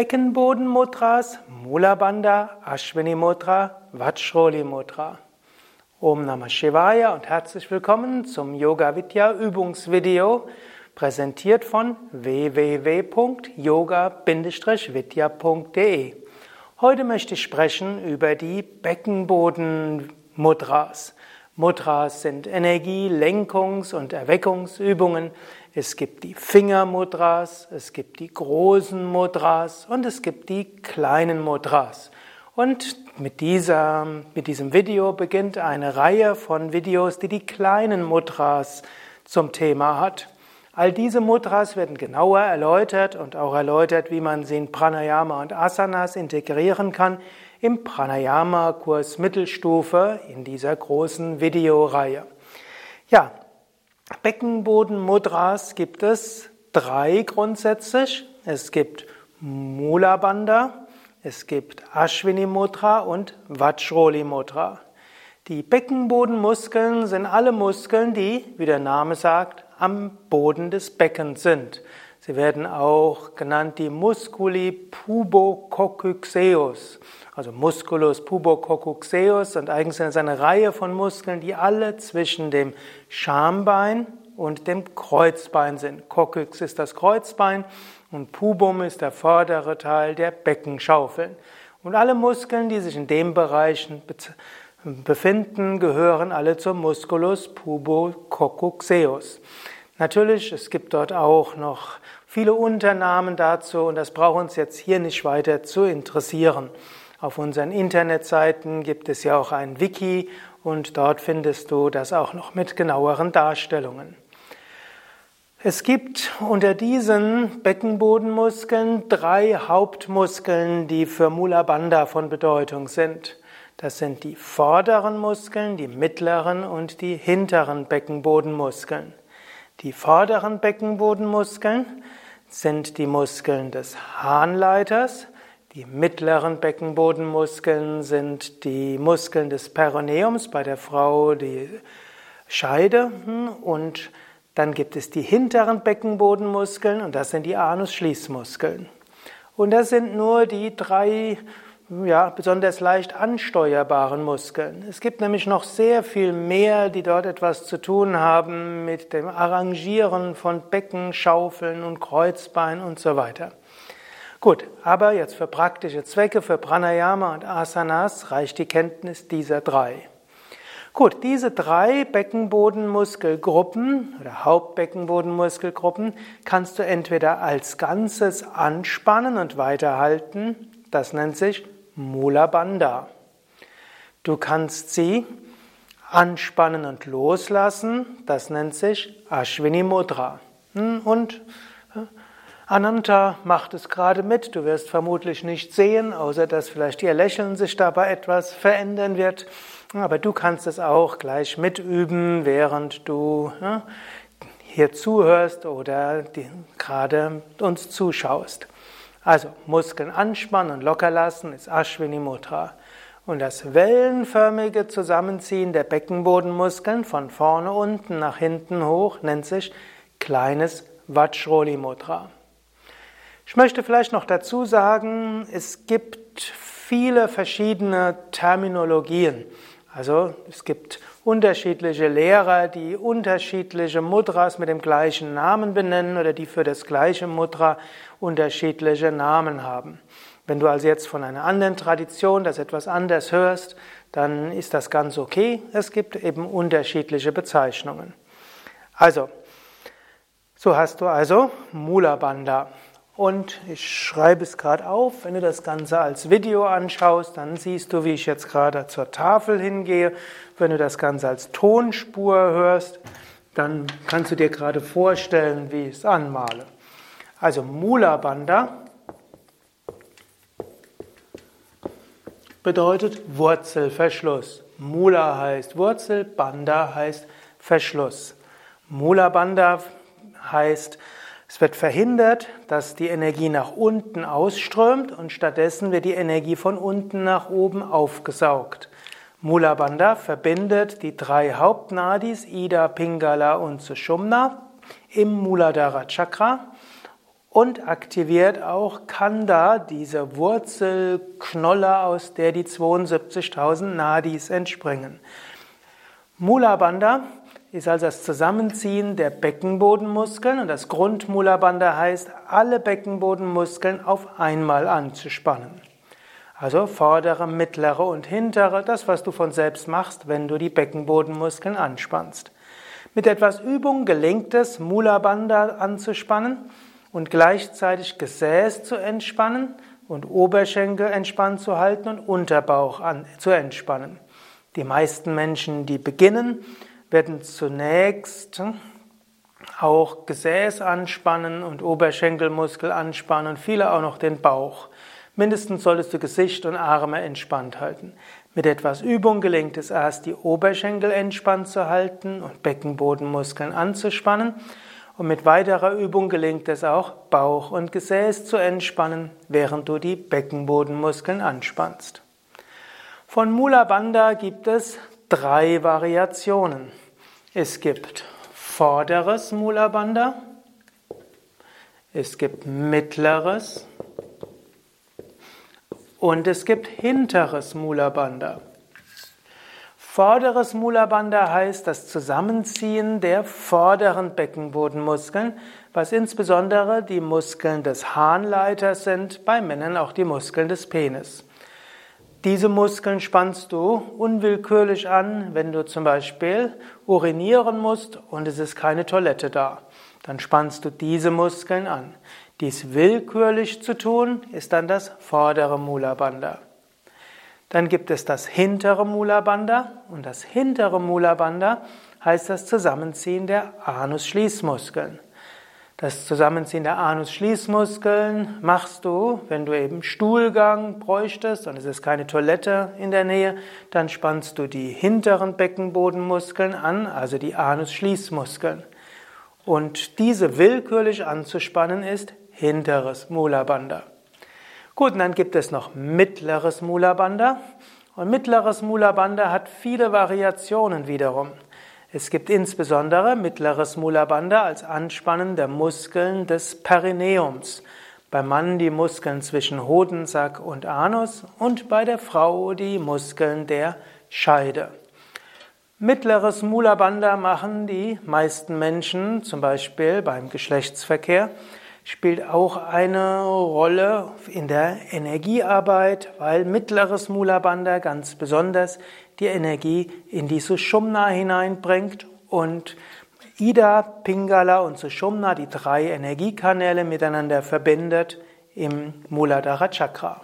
Beckenbodenmudras, Mula Bandha, Ashwini Mudra, Vajroli Mudra. Om Namah Shivaya und herzlich willkommen zum Yoga Vidya Übungsvideo, präsentiert von www.yoga-vidya.de. Heute möchte ich sprechen über die Beckenbodenmudras. Mudras sind Energie-, Lenkungs- und Erweckungsübungen. Es gibt die Fingermudras, es gibt die großen Mudras und es gibt die kleinen Mudras. Und mit, dieser, mit diesem Video beginnt eine Reihe von Videos, die die kleinen Mudras zum Thema hat. All diese Mudras werden genauer erläutert und auch erläutert, wie man sie in Pranayama und Asanas integrieren kann im Pranayama-Kurs Mittelstufe in dieser großen Videoreihe. Ja, Beckenboden-Mudras gibt es drei grundsätzlich. Es gibt Mula es gibt Ashwini Mudra und Vajroli Mudra. Die Beckenbodenmuskeln sind alle Muskeln, die, wie der Name sagt, am Boden des Beckens sind. Sie werden auch genannt die Musculi pubococcyxeus, also Musculus pubococcyxeus und eigentlich sind es eine Reihe von Muskeln, die alle zwischen dem Schambein und dem Kreuzbein sind. Coccyx ist das Kreuzbein und Pubum ist der vordere Teil der Beckenschaufeln. Und alle Muskeln, die sich in dem Bereich befinden, gehören alle zum Musculus pubococcyxeus. Natürlich, es gibt dort auch noch viele Unternamen dazu und das braucht uns jetzt hier nicht weiter zu interessieren. Auf unseren Internetseiten gibt es ja auch ein Wiki und dort findest du das auch noch mit genaueren Darstellungen. Es gibt unter diesen Beckenbodenmuskeln drei Hauptmuskeln, die für Mula Bandha von Bedeutung sind. Das sind die vorderen Muskeln, die mittleren und die hinteren Beckenbodenmuskeln. Die vorderen Beckenbodenmuskeln sind die Muskeln des Harnleiters, die mittleren Beckenbodenmuskeln sind die Muskeln des Perineums, bei der Frau die Scheide und dann gibt es die hinteren Beckenbodenmuskeln und das sind die Anus-Schließmuskeln. Und das sind nur die drei ja, besonders leicht ansteuerbaren Muskeln. Es gibt nämlich noch sehr viel mehr, die dort etwas zu tun haben mit dem Arrangieren von Becken, Schaufeln und Kreuzbein und so weiter. Gut, aber jetzt für praktische Zwecke, für Pranayama und Asanas reicht die Kenntnis dieser drei. Gut, diese drei Beckenbodenmuskelgruppen oder Hauptbeckenbodenmuskelgruppen kannst du entweder als Ganzes anspannen und weiterhalten, das nennt sich Mula Bandha. Du kannst sie anspannen und loslassen, das nennt sich Ashwini Mudra. Hm, und äh, Ananta macht es gerade mit, du wirst vermutlich nicht sehen, außer dass vielleicht ihr Lächeln sich dabei etwas verändern wird. Aber du kannst es auch gleich mitüben, während du ja, hier zuhörst oder gerade uns zuschaust. Also Muskeln anspannen und locker lassen ist Ashwini Mudra. Und das wellenförmige Zusammenziehen der Beckenbodenmuskeln von vorne unten nach hinten hoch nennt sich kleines Vajroli Mudra. Ich möchte vielleicht noch dazu sagen, es gibt viele verschiedene Terminologien. Also es gibt unterschiedliche Lehrer, die unterschiedliche Mudras mit dem gleichen Namen benennen oder die für das gleiche Mudra unterschiedliche Namen haben. Wenn du also jetzt von einer anderen Tradition das etwas anders hörst, dann ist das ganz okay. Es gibt eben unterschiedliche Bezeichnungen. Also, so hast du also Mula Bandha. Und ich schreibe es gerade auf. Wenn du das Ganze als Video anschaust, dann siehst du, wie ich jetzt gerade zur Tafel hingehe. Wenn du das Ganze als Tonspur hörst, dann kannst du dir gerade vorstellen, wie ich es anmale. Also Mula Bandha bedeutet Wurzelverschluss. Mula heißt Wurzel, Bandha heißt Verschluss. Mula Bandha heißt es wird verhindert, dass die Energie nach unten ausströmt und stattdessen wird die Energie von unten nach oben aufgesaugt. Mula Bandha verbindet die drei Hauptnadis, Ida, Pingala und Sushumna im Muladhara Chakra und aktiviert auch Kanda, diese Wurzelknolle, aus der die 72.000 Nadis entspringen. Mula Bandha ist also das Zusammenziehen der Beckenbodenmuskeln und das Grund Mula Bandha heißt, alle Beckenbodenmuskeln auf einmal anzuspannen. Also vordere, mittlere und hintere, das was du von selbst machst, wenn du die Beckenbodenmuskeln anspannst. Mit etwas Übung gelingt es, Mula Bandha anzuspannen und gleichzeitig Gesäß zu entspannen und Oberschenkel entspannt zu halten und Unterbauch an, zu entspannen. Die meisten Menschen, die beginnen, werden zunächst auch Gesäß anspannen und Oberschenkelmuskel anspannen und viele auch noch den Bauch. Mindestens solltest du Gesicht und Arme entspannt halten. Mit etwas Übung gelingt es erst, die Oberschenkel entspannt zu halten und Beckenbodenmuskeln anzuspannen und mit weiterer Übung gelingt es auch, Bauch und Gesäß zu entspannen, während du die Beckenbodenmuskeln anspannst. Von Mula Bandha gibt es drei Variationen. Es gibt vorderes Mula Bandha, es gibt mittleres und es gibt hinteres Mula Bandha. Vorderes Mula Bandha heißt das Zusammenziehen der vorderen Beckenbodenmuskeln, was insbesondere die Muskeln des Harnleiters sind, bei Männern auch die Muskeln des Penis. Diese Muskeln spannst du unwillkürlich an, wenn du zum Beispiel urinieren musst und es ist keine Toilette da. Dann spannst du diese Muskeln an. Dies willkürlich zu tun, ist dann das vordere Mula Bandha. Dann gibt es das hintere Mula Bandha und das hintere Mula Bandha heißt das Zusammenziehen der Anus-Schließmuskeln. Das Zusammenziehen der Anus-Schließmuskeln machst du, wenn du eben Stuhlgang bräuchtest und es ist keine Toilette in der Nähe, dann spannst du die hinteren Beckenbodenmuskeln an, also die Anus-Schließmuskeln. Und diese willkürlich anzuspannen ist hinteres Mula Bandha. Gut, und dann gibt es noch mittleres Mula Bandha. Und mittleres Mula Bandha hat viele Variationen wiederum. Es gibt insbesondere mittleres Mula Bandha als Anspannen der Muskeln des Perineums. Beim Mann die Muskeln zwischen Hodensack und Anus und bei der Frau die Muskeln der Scheide. Mittleres Mula Bandha machen die meisten Menschen, zum Beispiel beim Geschlechtsverkehr, spielt auch eine Rolle in der Energiearbeit, weil mittleres Mula Bandha ganz besonders die Energie in die Sushumna hineinbringt und Ida, Pingala und Sushumna, die drei Energiekanäle miteinander verbindet im Muladhara Chakra.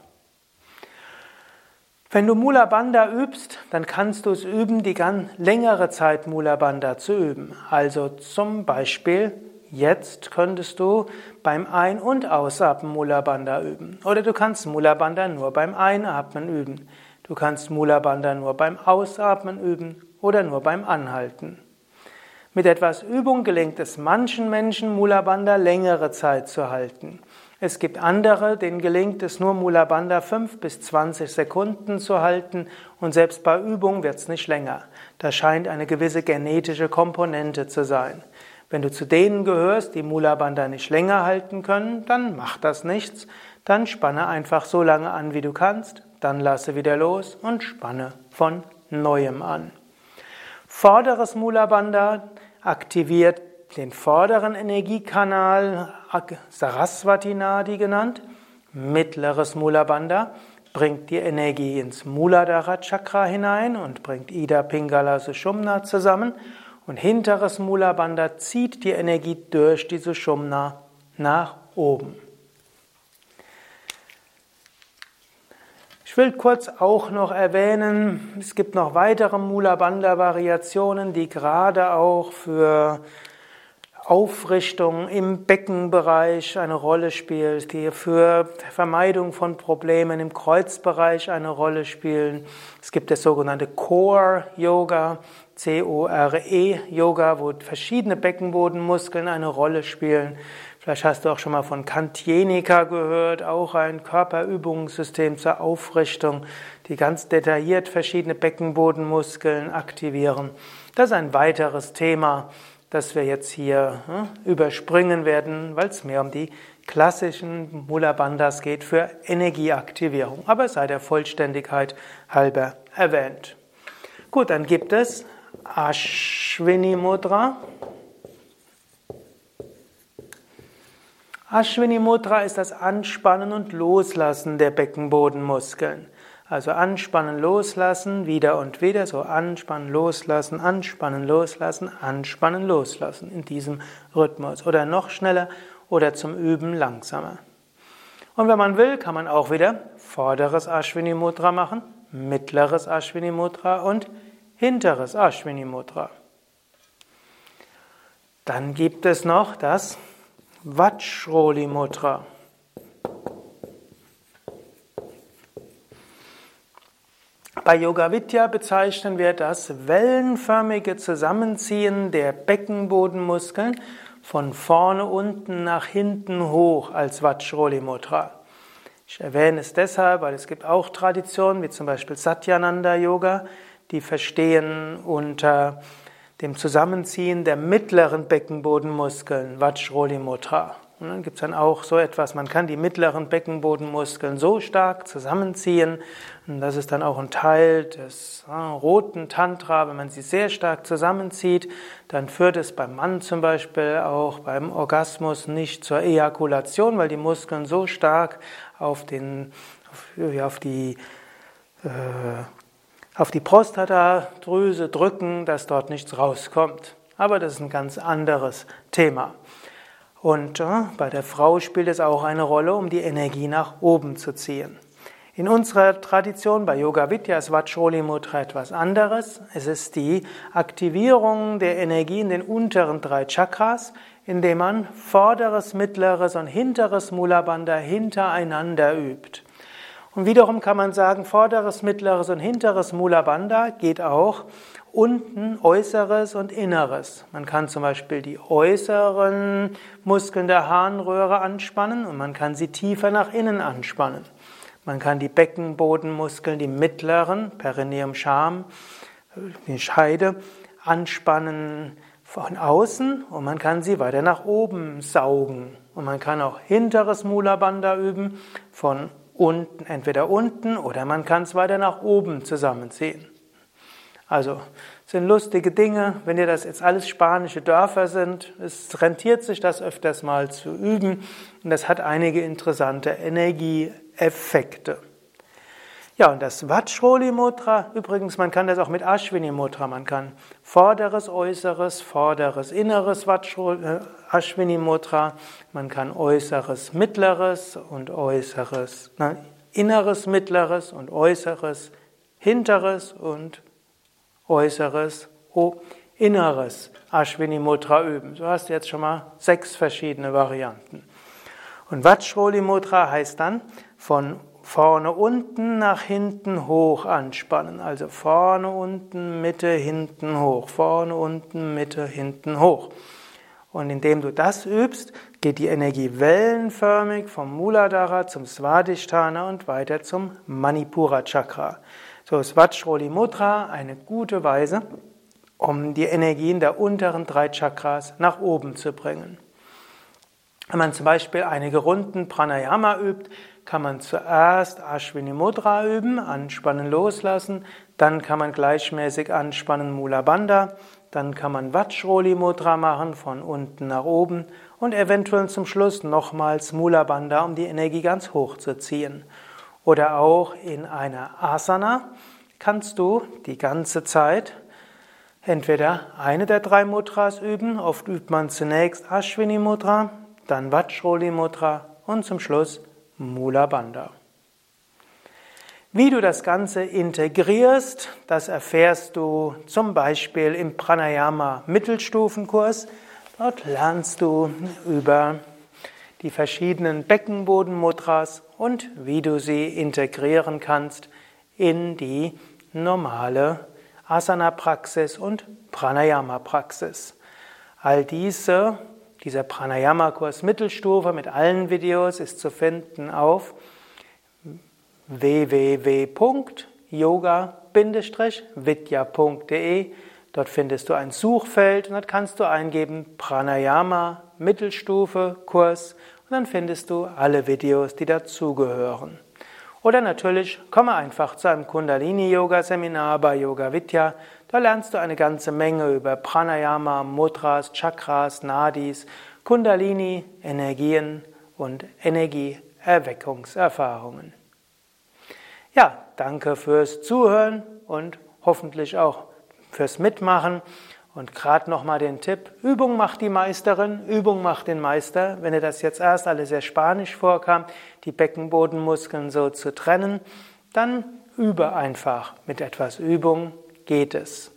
Wenn du Mula Bandha übst, dann kannst du es üben, die ganz längere Zeit Mula Bandha zu üben. Also zum Beispiel Jetzt könntest du beim Ein- und Ausatmen Mula Bandha üben. Oder du kannst Mula Bandha nur beim Einatmen üben. Du kannst Mula Bandha nur beim Ausatmen üben oder nur beim Anhalten. Mit etwas Übung gelingt es manchen Menschen, Mula Bandha längere Zeit zu halten. Es gibt andere, denen gelingt es nur Mula Bandha 5 bis 20 Sekunden zu halten und selbst bei Übung wird es nicht länger. Da scheint eine gewisse genetische Komponente zu sein. Wenn du zu denen gehörst, die Mula Bandha nicht länger halten können, dann macht das nichts. Dann spanne einfach so lange an, wie du kannst, dann lasse wieder los und spanne von neuem an. Vorderes Mula Bandha aktiviert den vorderen Energiekanal, Saraswati Nadi genannt. Mittleres Mula Bandha bringt die Energie ins Muladhara Chakra hinein und bringt Ida Pingala Sushumna zusammen und hinteres Mula Bandha zieht die Energie durch diese Sushumna nach oben. Ich will kurz auch noch erwähnen, es gibt noch weitere Mula Bandha Variationen, die gerade auch für Aufrichtung im Beckenbereich eine Rolle spielt, die für Vermeidung von Problemen im Kreuzbereich eine Rolle spielen. Es gibt das sogenannte Core Yoga, C-O-R-E-Yoga, wo verschiedene Beckenbodenmuskeln eine Rolle spielen. Vielleicht hast du auch schon mal von Kantienika gehört, auch ein Körperübungssystem zur Aufrichtung, die ganz detailliert verschiedene Beckenbodenmuskeln aktivieren. Das ist ein weiteres Thema, das wir jetzt hier hm, überspringen werden, weil es mehr um die klassischen Mula Bandhas geht für Energieaktivierung, aber sei der Vollständigkeit halber erwähnt. Gut, dann gibt es Ashwini Mudra. Ashwini Mudra ist das Anspannen und Loslassen der Beckenbodenmuskeln. Also anspannen, loslassen, wieder und wieder, so anspannen, loslassen, anspannen, loslassen, anspannen, loslassen in diesem Rhythmus. Oder noch schneller oder zum Üben langsamer. Und wenn man will, kann man auch wieder vorderes Ashwini Mudra machen, mittleres Ashwini Mudra und hinteres Ashwini Mudra. Dann gibt es noch das Vajroli Mudra. Bei Yoga Vidya bezeichnen wir das wellenförmige Zusammenziehen der Beckenbodenmuskeln von vorne unten nach hinten hoch als Vajroli Mudra. Ich erwähne es deshalb, weil es gibt auch Traditionen, wie zum Beispiel Satyananda Yoga, die verstehen unter dem Zusammenziehen der mittleren Beckenbodenmuskeln Vajroli Mudra. Und dann gibt es dann auch so etwas, man kann die mittleren Beckenbodenmuskeln so stark zusammenziehen, und das ist dann auch ein Teil des ja, roten Tantra, wenn man sie sehr stark zusammenzieht, dann führt es beim Mann zum Beispiel auch beim Orgasmus nicht zur Ejakulation, weil die Muskeln so stark auf, den, auf, auf die äh, auf die Prostatadrüse drücken, dass dort nichts rauskommt. Aber das ist ein ganz anderes Thema. Und äh, bei der Frau spielt es auch eine Rolle, um die Energie nach oben zu ziehen. In unserer Tradition bei Yoga Vidya ist Vajroli etwas anderes. Es ist die Aktivierung der Energie in den unteren drei Chakras, indem man vorderes, mittleres und hinteres Mula Bandha hintereinander übt. Und wiederum kann man sagen, vorderes, mittleres und hinteres Mula Bandha geht auch unten Äußeres und Inneres. Man kann zum Beispiel die äußeren Muskeln der Harnröhre anspannen und man kann sie tiefer nach innen anspannen. Man kann die Beckenbodenmuskeln, die mittleren, Perineum, Scham, die Scheide, anspannen von außen und man kann sie weiter nach oben saugen. Und man kann auch hinteres Mula Bandha üben, von unten, entweder unten oder man kann es weiter nach oben zusammenziehen. Also sind lustige Dinge, wenn ihr das jetzt alles spanische Dörfer sind, es rentiert sich das öfters mal zu üben und das hat einige interessante Energieeffekte. Ja, und das Vajroli Mudra, übrigens, man kann das auch mit Ashwini Mudra, man kann vorderes, äußeres, vorderes, inneres Vajroli, äh, Ashwini Mudra, man kann äußeres, mittleres und äußeres, na, inneres, mittleres und äußeres, hinteres und Äußeres, Inneres Ashwini Mudra üben. So hast du jetzt schon mal sechs verschiedene Varianten. Und Vajroli Mudra heißt dann von vorne unten nach hinten hoch anspannen. Also vorne unten, Mitte, hinten hoch. Vorne unten, Mitte, hinten hoch. Und indem du das übst, geht die Energie wellenförmig vom Muladhara zum Svadhisthana und weiter zum Manipura Chakra. So ist Vajroli Mudra eine gute Weise, um die Energien der unteren drei Chakras nach oben zu bringen. Wenn man zum Beispiel einige Runden Pranayama übt, kann man zuerst Ashwini Mudra üben, anspannen, loslassen, dann kann man gleichmäßig anspannen Mula Bandha, dann kann man Vajroli Mudra machen von unten nach oben und eventuell zum Schluss nochmals Mula Bandha, um die Energie ganz hoch zu ziehen. Oder auch in einer Asana kannst du die ganze Zeit entweder eine der drei Mudras üben. Oft übt man zunächst Ashwini Mudra, dann Vajroli Mudra und zum Schluss Mula Bandha. Wie du das Ganze integrierst, das erfährst du zum Beispiel im Pranayama Mittelstufenkurs. Dort lernst du über die verschiedenen Beckenbodenmudras und wie du sie integrieren kannst in die normale Asana-Praxis und Pranayama-Praxis. All diese, dieser Pranayama-Kurs Mittelstufe mit allen Videos ist zu finden auf www.yoga-vidya.de. Dort findest du ein Suchfeld und dort kannst du eingeben Pranayama Mittelstufe Kurs und dann findest du alle Videos, die dazugehören. Oder natürlich komme einfach zu einem Kundalini-Yoga-Seminar bei Yoga Vidya. Da lernst du eine ganze Menge über Pranayama, Mudras, Chakras, Nadis, Kundalini, Energien und Energieerweckungserfahrungen. Ja, danke fürs Zuhören und hoffentlich auch fürs Mitmachen. Und gerade nochmal den Tipp, Übung macht die Meisterin, Übung macht den Meister. Wenn dir das jetzt erst alles sehr spanisch vorkam, die Beckenbodenmuskeln so zu trennen, dann übe einfach. Mit etwas Übung geht es.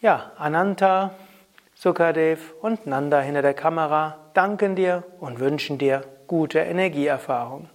Ja, Ananta, Sukadev und Nanda hinter der Kamera danken dir und wünschen dir gute Energieerfahrung.